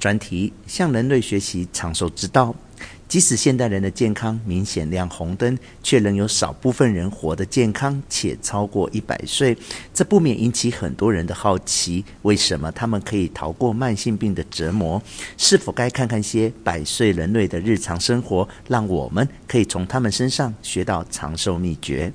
专题向人类学习长寿之道。即使现代人的健康明显亮红灯，却仍有少部分人活得健康且超过一百岁。这不免引起很多人的好奇：为什么他们可以逃过慢性病的折磨？是否该看看些百岁人类的日常生活，让我们可以从他们身上学到长寿秘诀？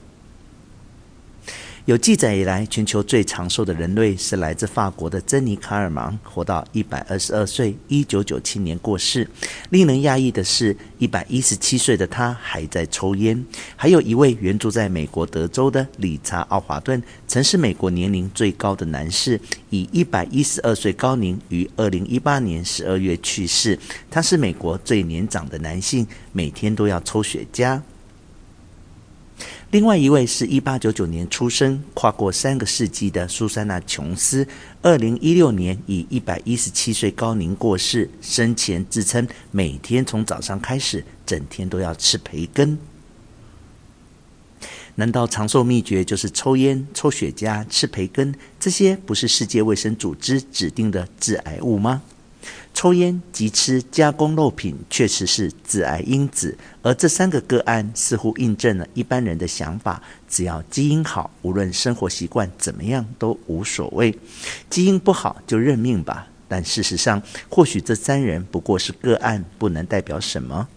有记载以来，全球最长寿的人类是来自法国的珍妮·卡尔芒，活到一百二十二岁，一九九七年过世。令人讶异的是，一百一十七岁的他还在抽烟。还有一位原住在美国德州的理查·奥华顿，曾是美国年龄最高的男士，以一百一十二岁高龄于二零一八年十二月去世。他是美国最年长的男性，每天都要抽雪茄。另外一位是1899年出生、跨过三个世纪的苏珊娜·琼斯，2016年以117岁高龄过世。生前自称每天从早上开始，整天都要吃培根。难道长寿秘诀就是抽烟、抽雪茄、吃培根？这些不是世界卫生组织指定的致癌物吗？抽烟及吃加工肉品确实是致癌因子，而这三个个案似乎印证了一般人的想法：只要基因好，无论生活习惯怎么样都无所谓；基因不好就认命吧。但事实上，或许这三人不过是个案，不能代表什么。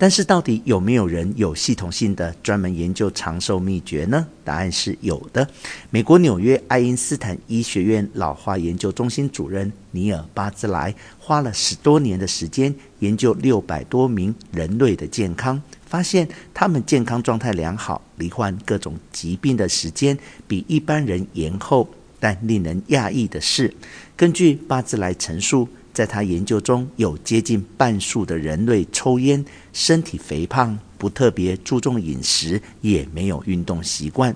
但是，到底有没有人有系统性的专门研究长寿秘诀呢？答案是有的。美国纽约爱因斯坦医学院老化研究中心主任尼尔巴兹莱花了十多年的时间研究六百多名人类的健康，发现他们健康状态良好，罹患各种疾病的时间比一般人延后。但令人讶异的是，根据巴兹莱陈述。在他研究中，有接近半数的人类抽烟，身体肥胖，不特别注重饮食，也没有运动习惯。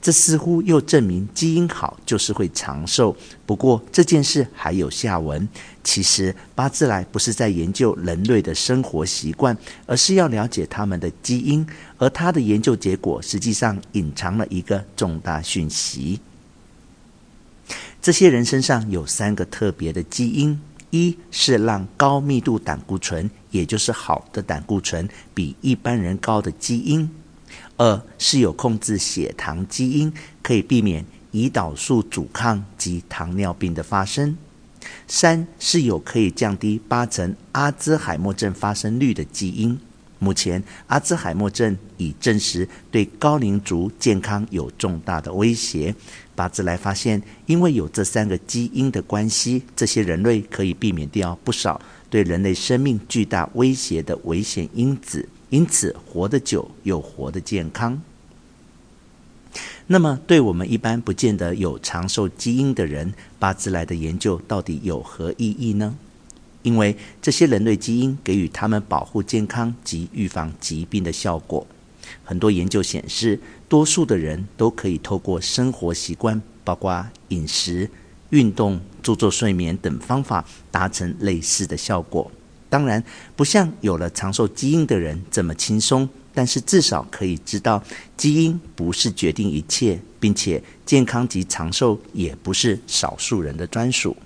这似乎又证明基因好就是会长寿。不过这件事还有下文。其实巴兹莱不是在研究人类的生活习惯，而是要了解他们的基因。而他的研究结果实际上隐藏了一个重大讯息：这些人身上有三个特别的基因。一是让高密度胆固醇，也就是好的胆固醇比一般人高的基因；二是有控制血糖基因，可以避免胰岛素阻抗及糖尿病的发生；三是有可以降低八成阿兹海默症发生率的基因。目前，阿兹海默症已证实对高龄族健康有重大的威胁。巴兹莱发现，因为有这三个基因的关系，这些人类可以避免掉不少对人类生命巨大威胁的危险因子，因此活得久又活得健康。那么，对我们一般不见得有长寿基因的人，巴兹莱的研究到底有何意义呢？因为这些人类基因给予他们保护健康及预防疾病的效果。很多研究显示，多数的人都可以透过生活习惯，包括饮食、运动、注重睡眠等方法，达成类似的效果。当然，不像有了长寿基因的人这么轻松，但是至少可以知道，基因不是决定一切，并且健康及长寿也不是少数人的专属。